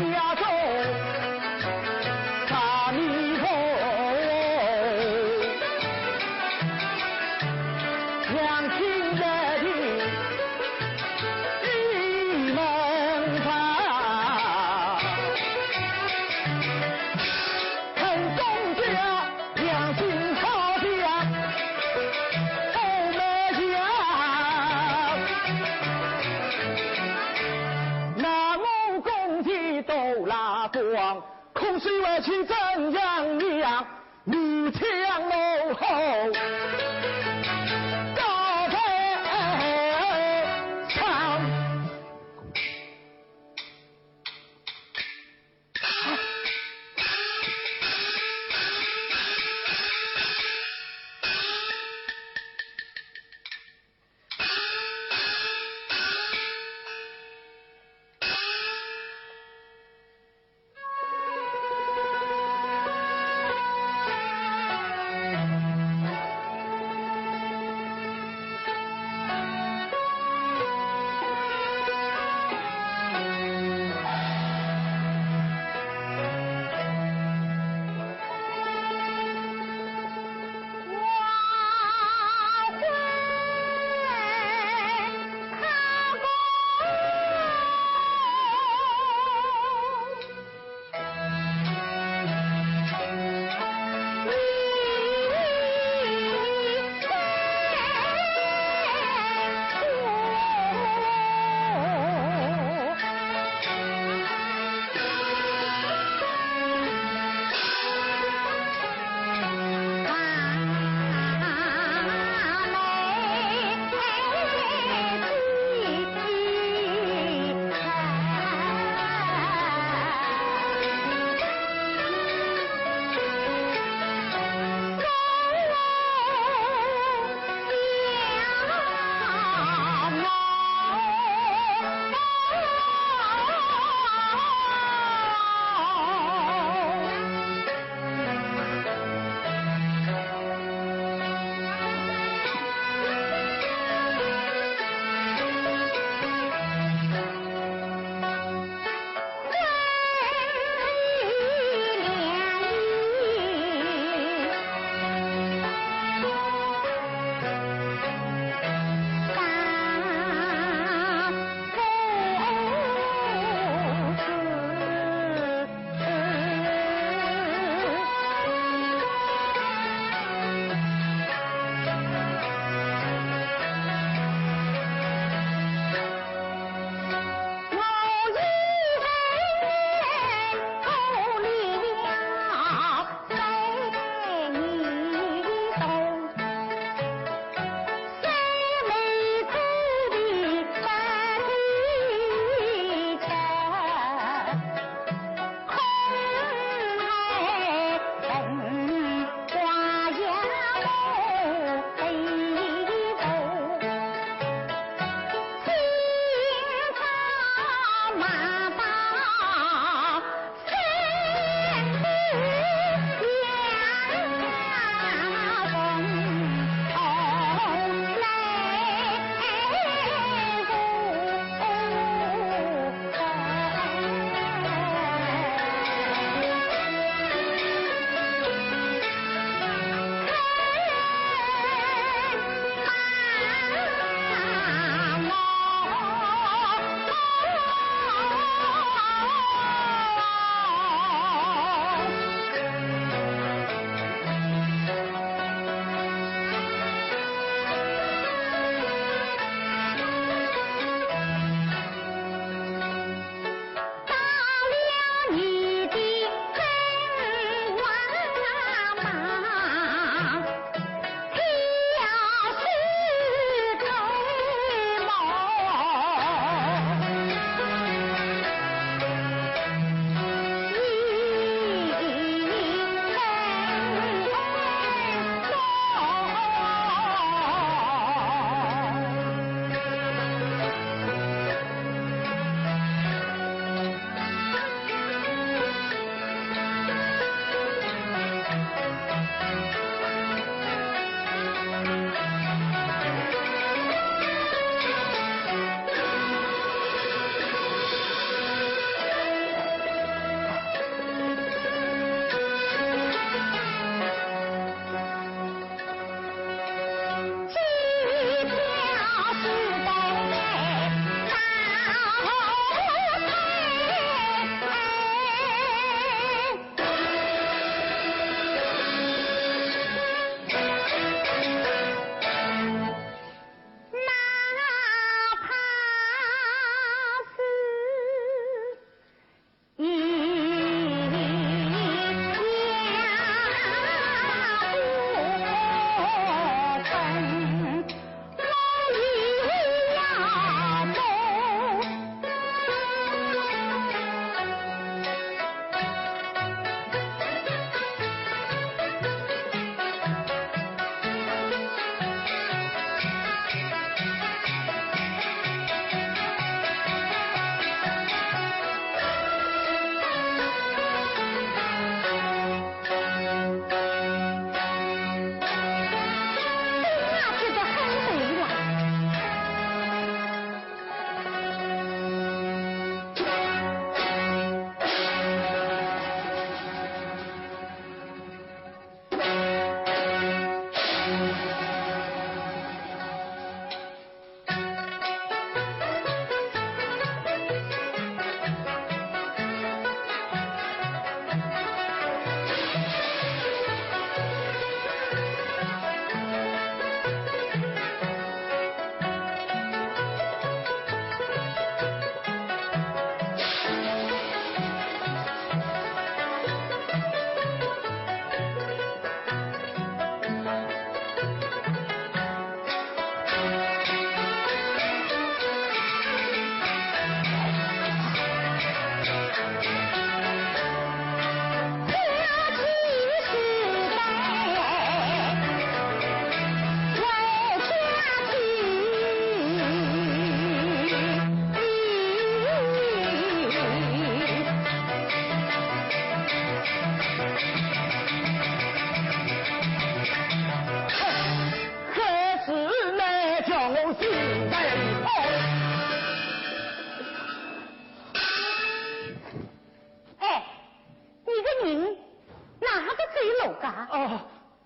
किया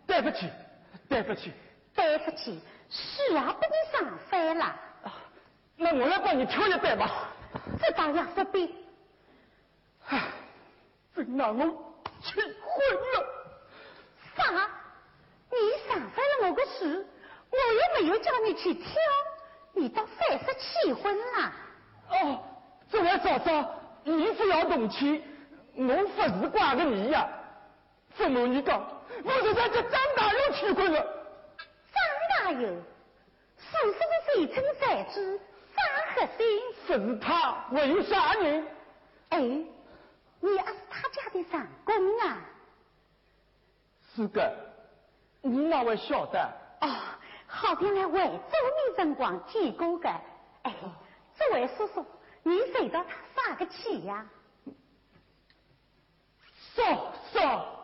对不起，对不起，对不起是啊，不能上飞了。那我来帮你挑一担吧。这倒也不必。唉，真让我气昏了。啥？你上翻了我个事，我又没有叫你去挑，你倒反是气昏了。哦，这位嫂嫂，你不要动气，我不是怪个你呀。父母你讲，我是在这张大友气昏了。张大友，叔叔的水村才子张和兴，是他为啥人？哎，你也是他家的长工啊？是的，你哪会晓得？哦，好像来惠州那辰光见过的。哎，这位叔叔，你随到他啥个气呀？嫂嫂。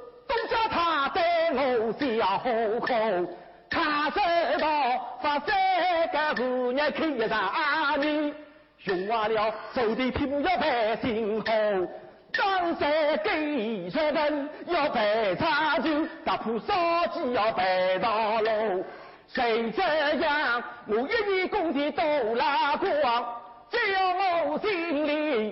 我笑呵呵，他知道发三个姑娘看一上你，用完了手的皮肤要摆新好，张三给上门要摆茶酒，打铺烧鸡要摆大炉，谁这样我一年工资都拿光，叫我心里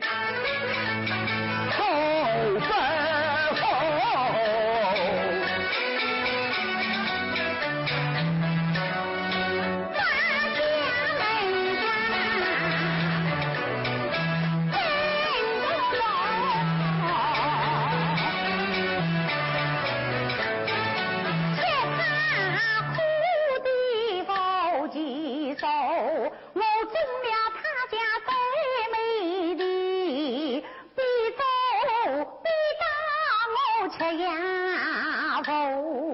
呀呼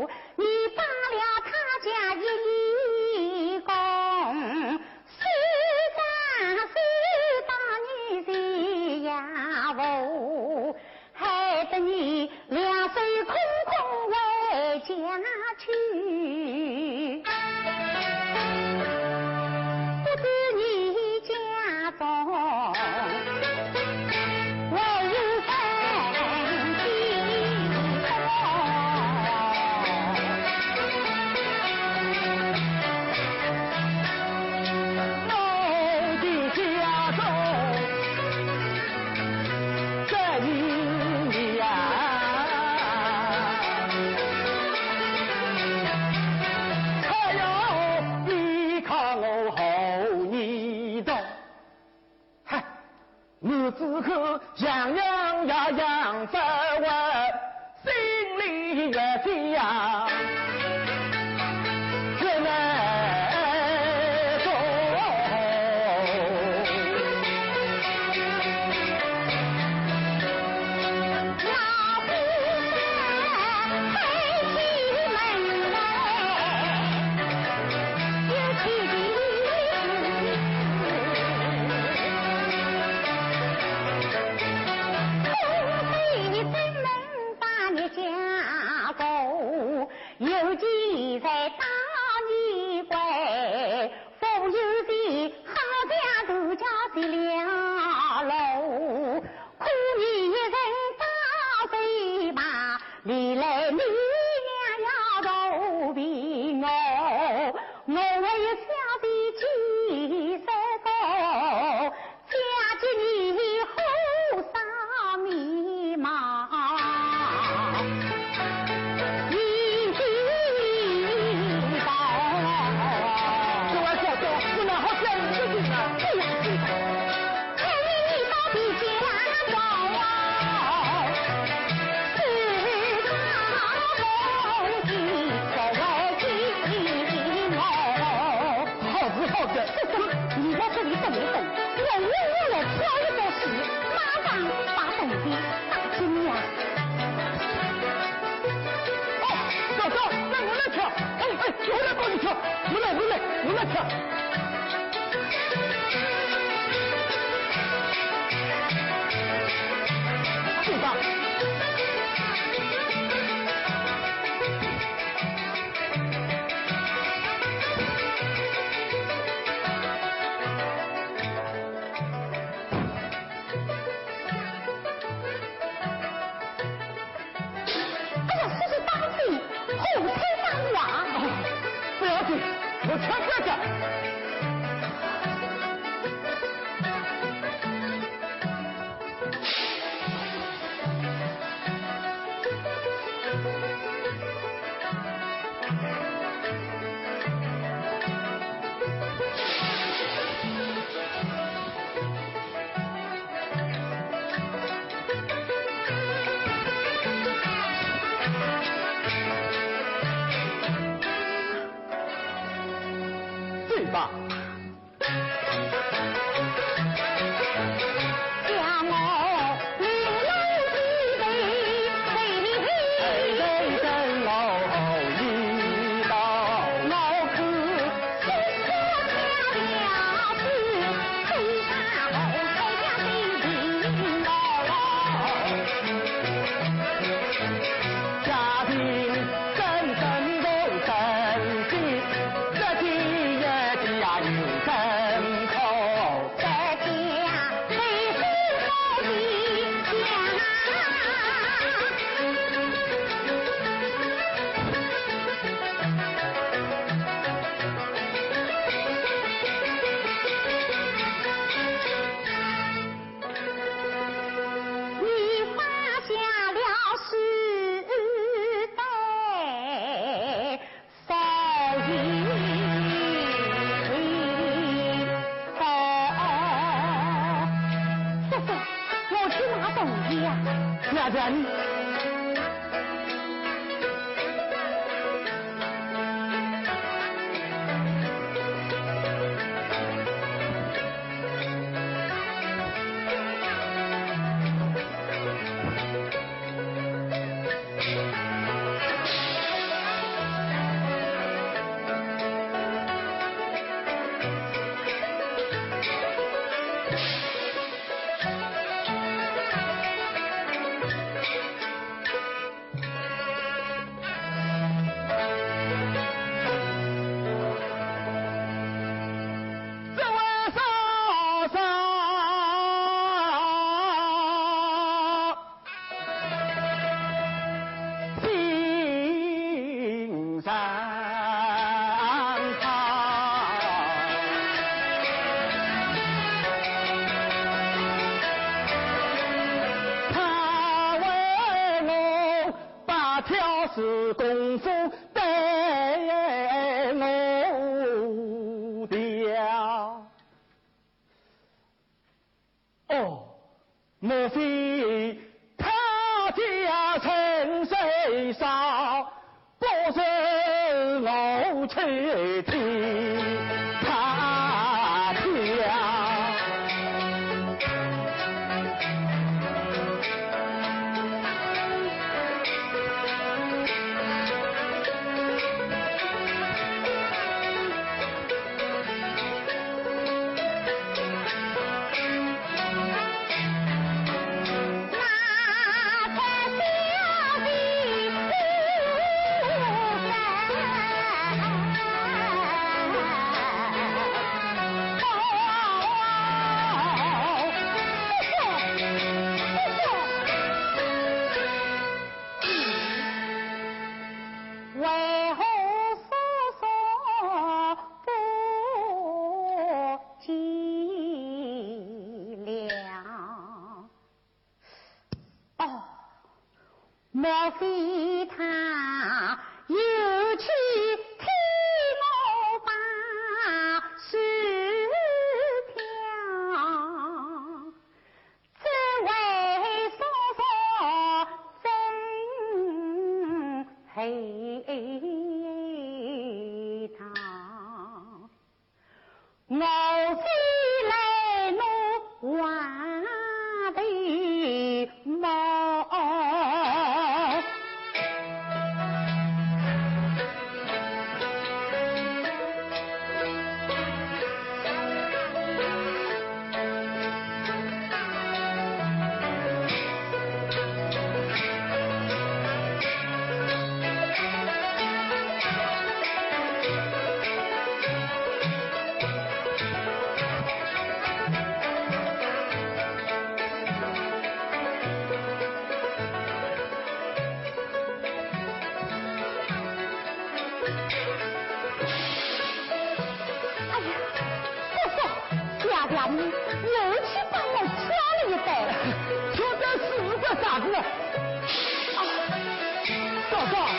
God.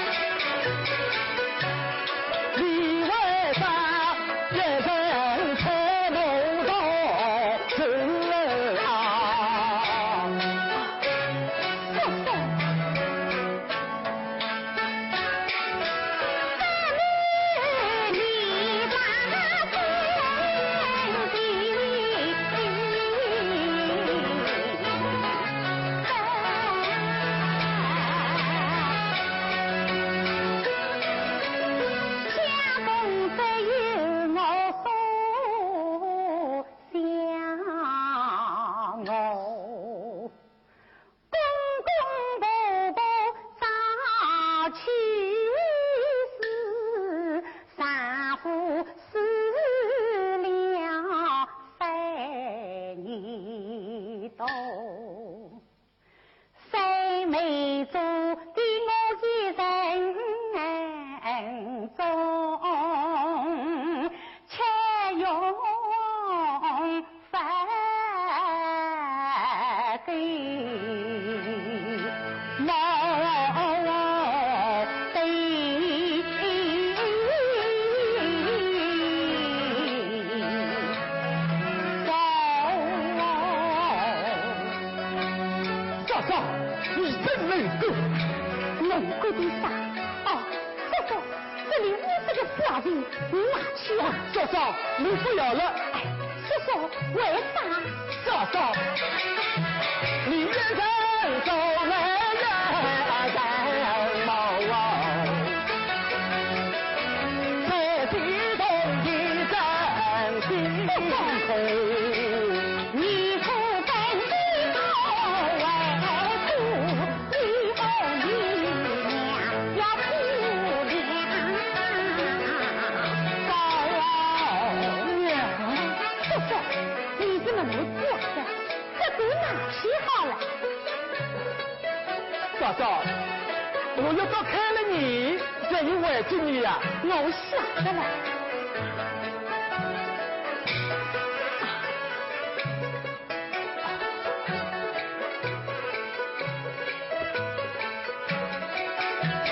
你拿去啊，嫂嫂，你不要了。哎，叔叔，为啥？嫂嫂，你人生走来人人毛啊，嫂嫂，我要到开了你，再有外子你呀，我想着了。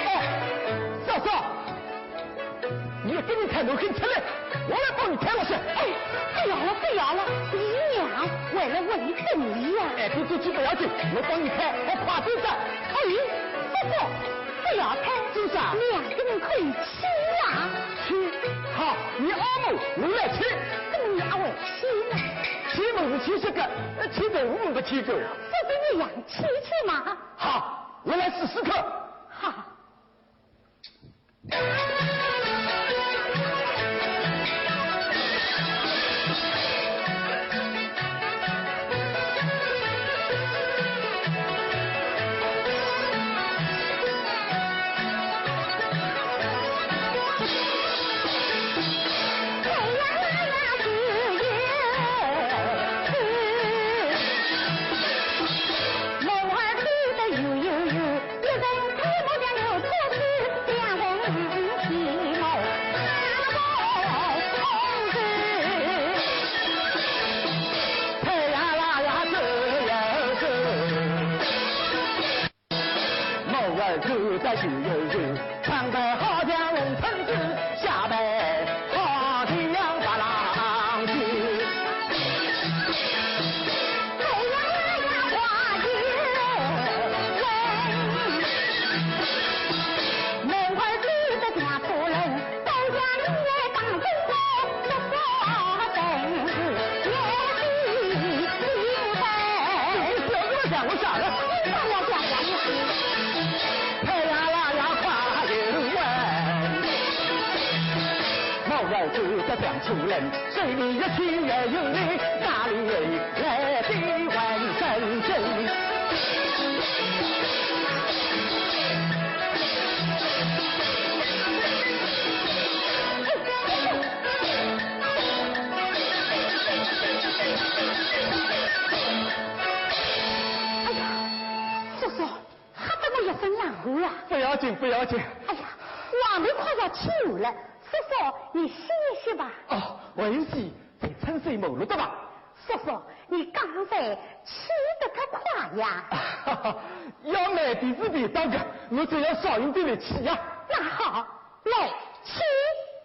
哦，嫂嫂，你要给你抬楼很出来，我来帮你抬过去。哎，不要了，不要了，姨娘为了为你呀。哎，走走去不要紧，我帮你抬，我快点着。哎，叔叔，不要开，做啥？两个人可以亲啊。亲，好，你阿母，我来亲。怎么你阿会亲呢？亲嘛是亲这个，亲的我们不亲够。叔叔，你养亲亲嘛？好，我来试试看。好。出人，有你，哪里来的？哎呀，叔叔，吓得我一身冷汗啊！不要紧，不要紧。哎呀，王妹快要起雾了。叔叔，你歇一歇吧。哦，我有事在春水某路的吧？叔叔，你刚才起得可快呀！要买点子便当个，我只要少用点力气呀。那好，来起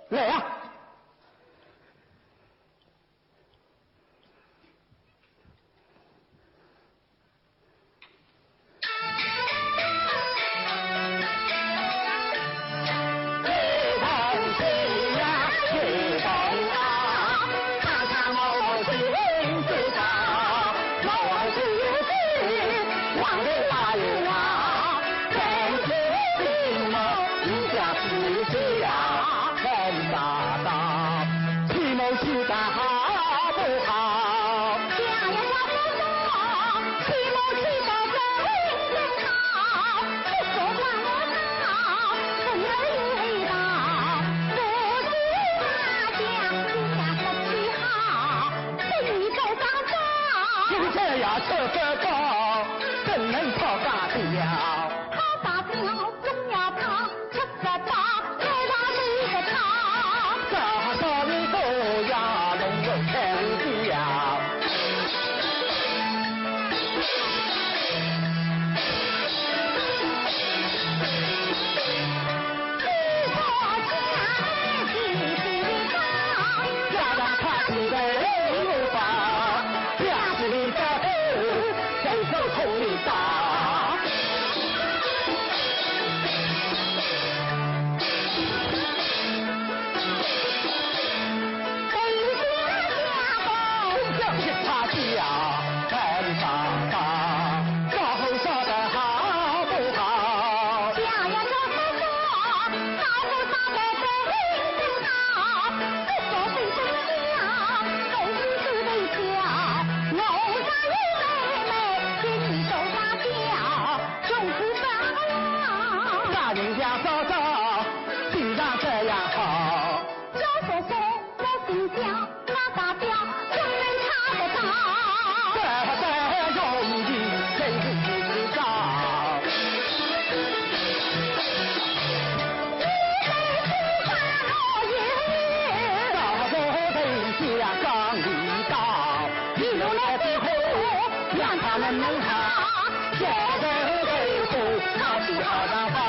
来啊！America. 既然讲你高，你来会火，让他们弄好，再走最后，他是好大。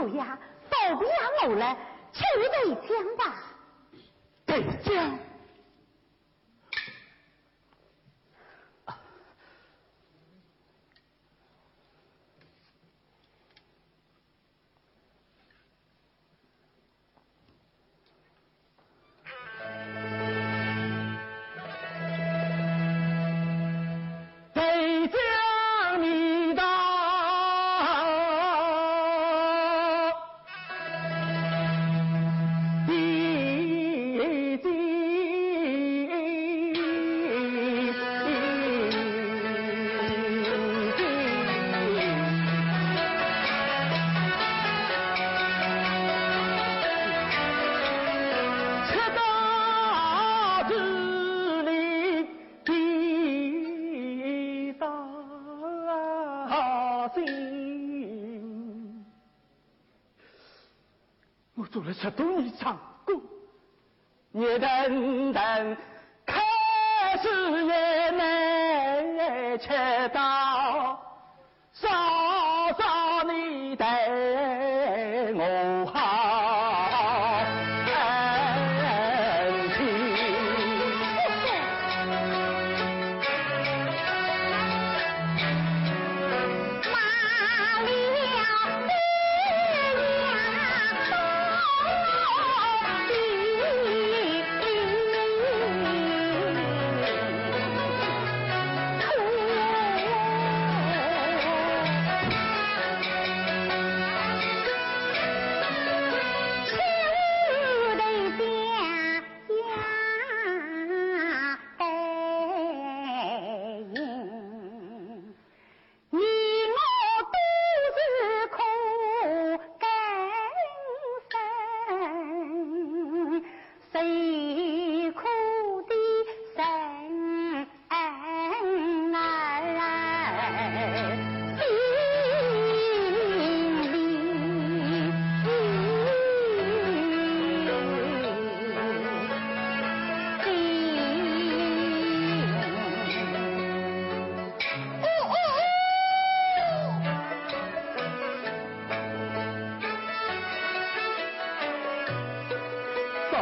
不呀，倒不呀，我来去北疆吧。北疆。十多年唱歌，你等等，开始也没吃到，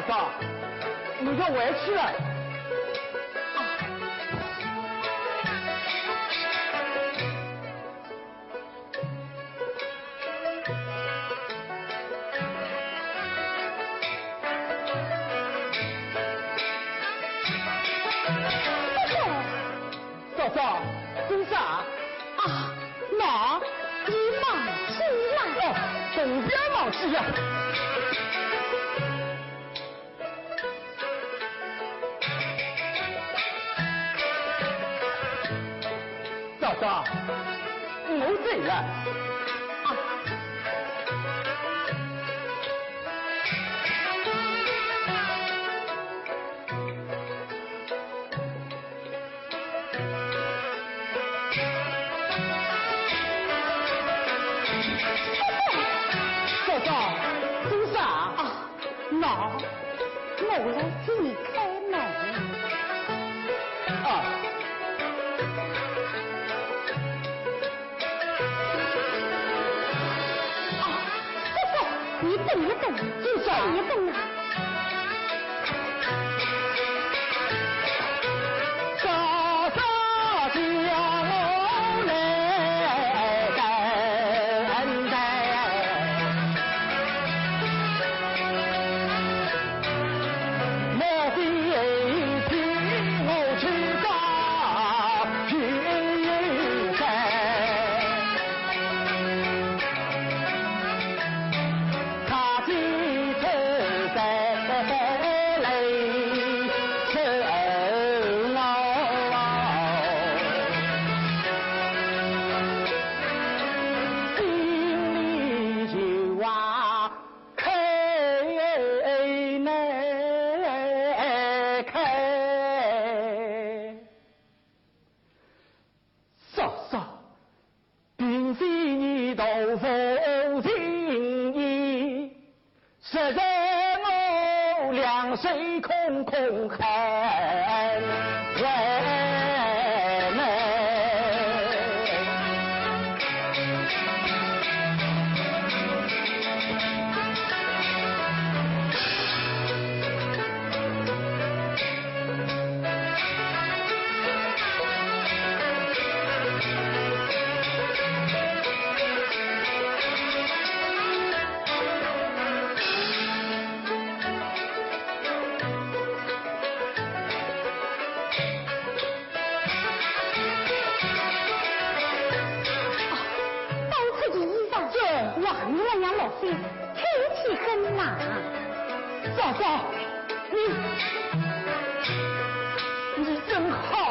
爸，你就回去了。天气很冷嫂嫂你你真好。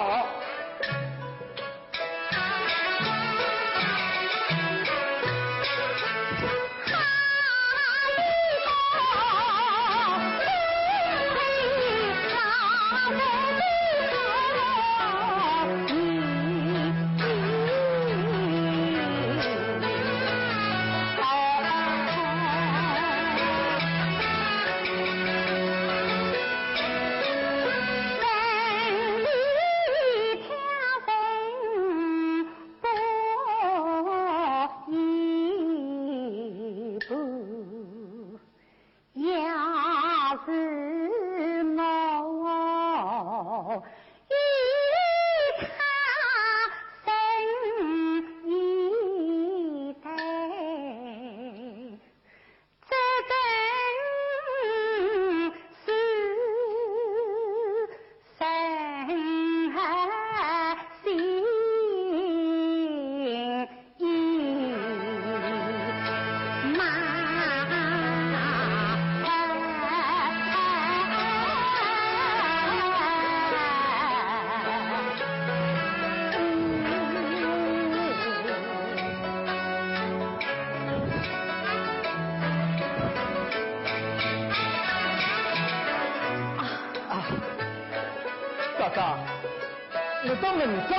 我当领导，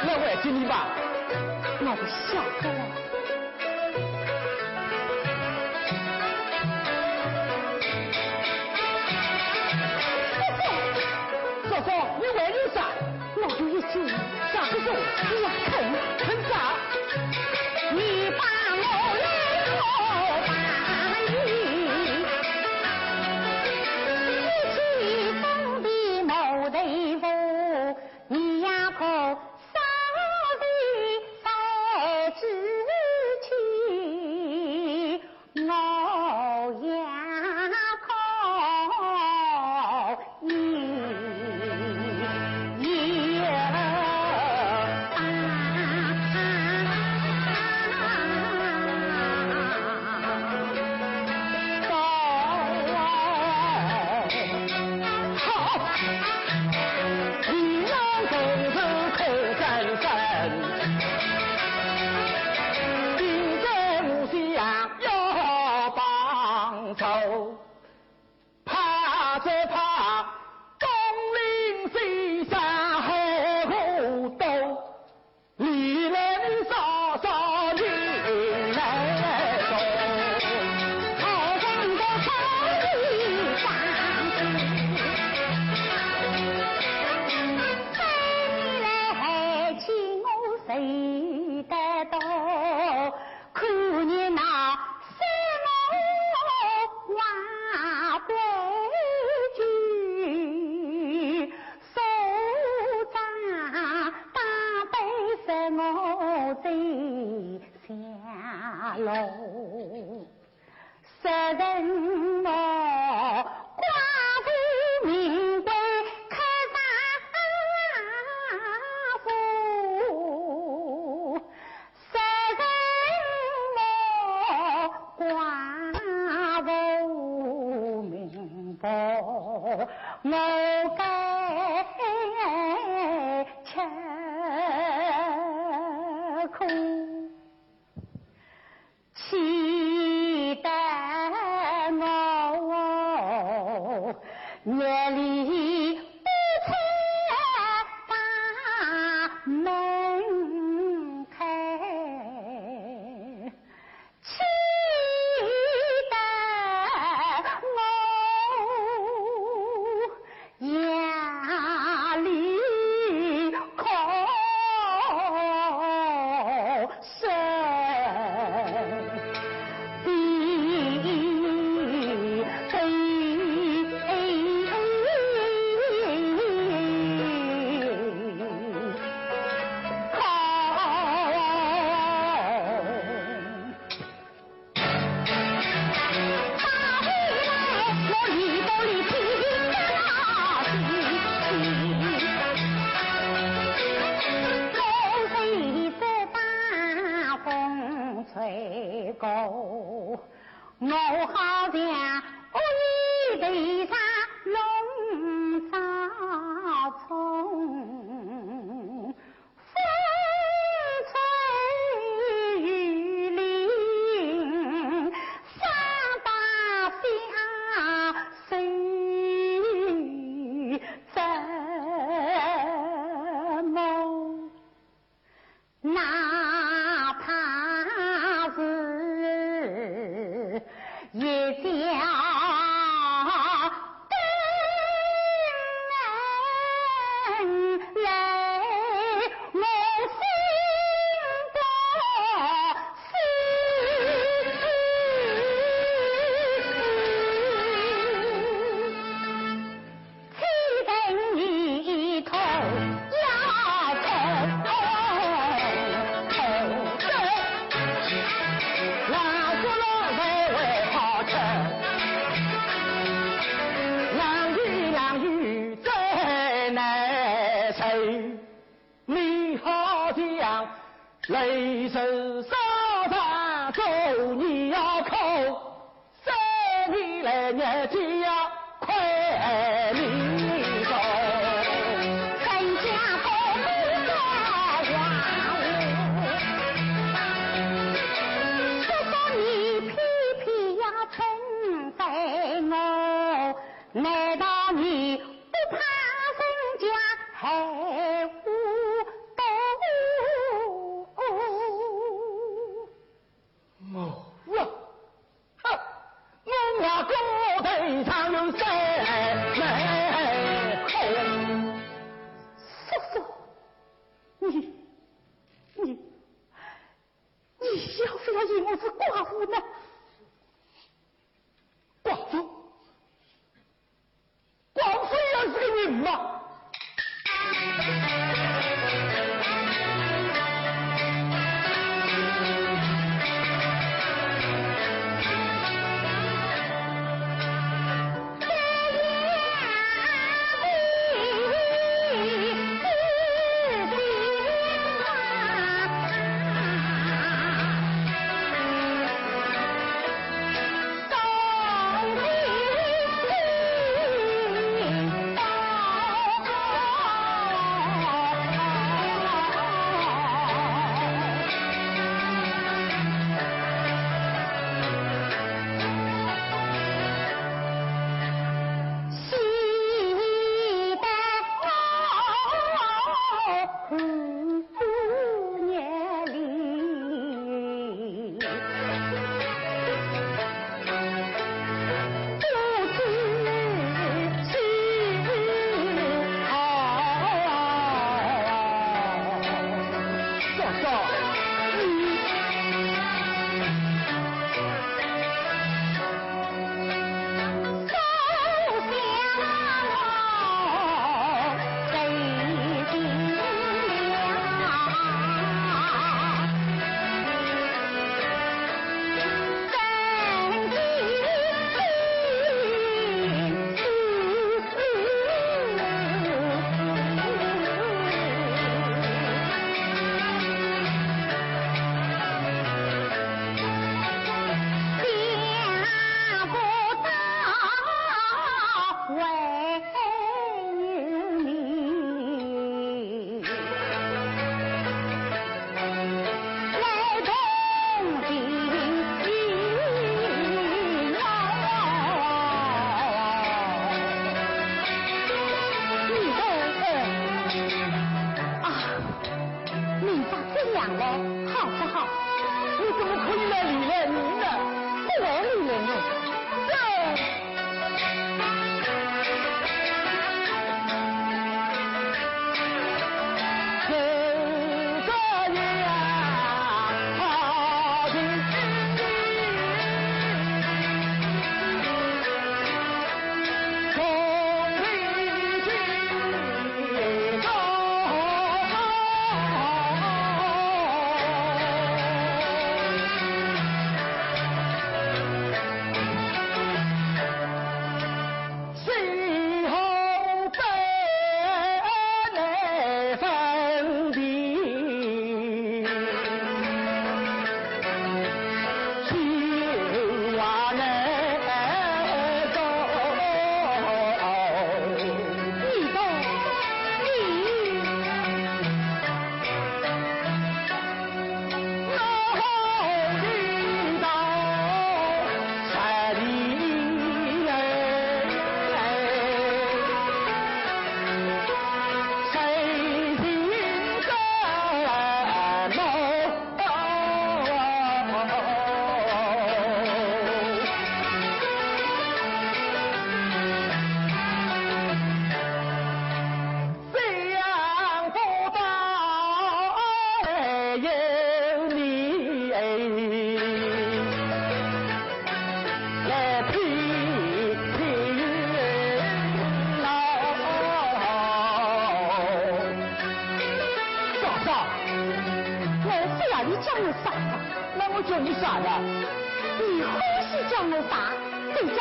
我会接你吧？那不笑死了！嫂嫂，你问有啥？我就一句，啥子叫“你看”。你好像雷神烧沙走你要三年来年纪要快你走人家不路多哇哦你偏偏要成分我难道你不怕人家？好。呢？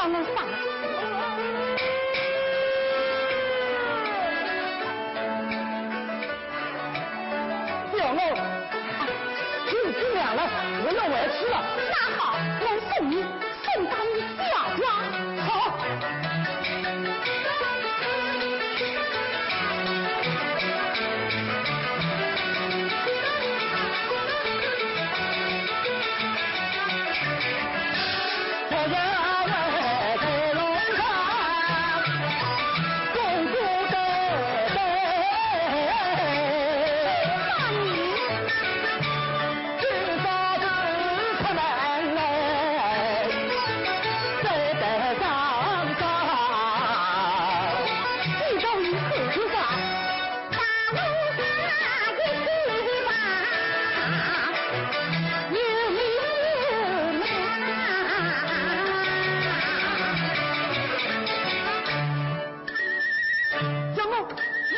我啥。叫我，天已经亮了，我要回去了。那好，我送你送到你家家。好。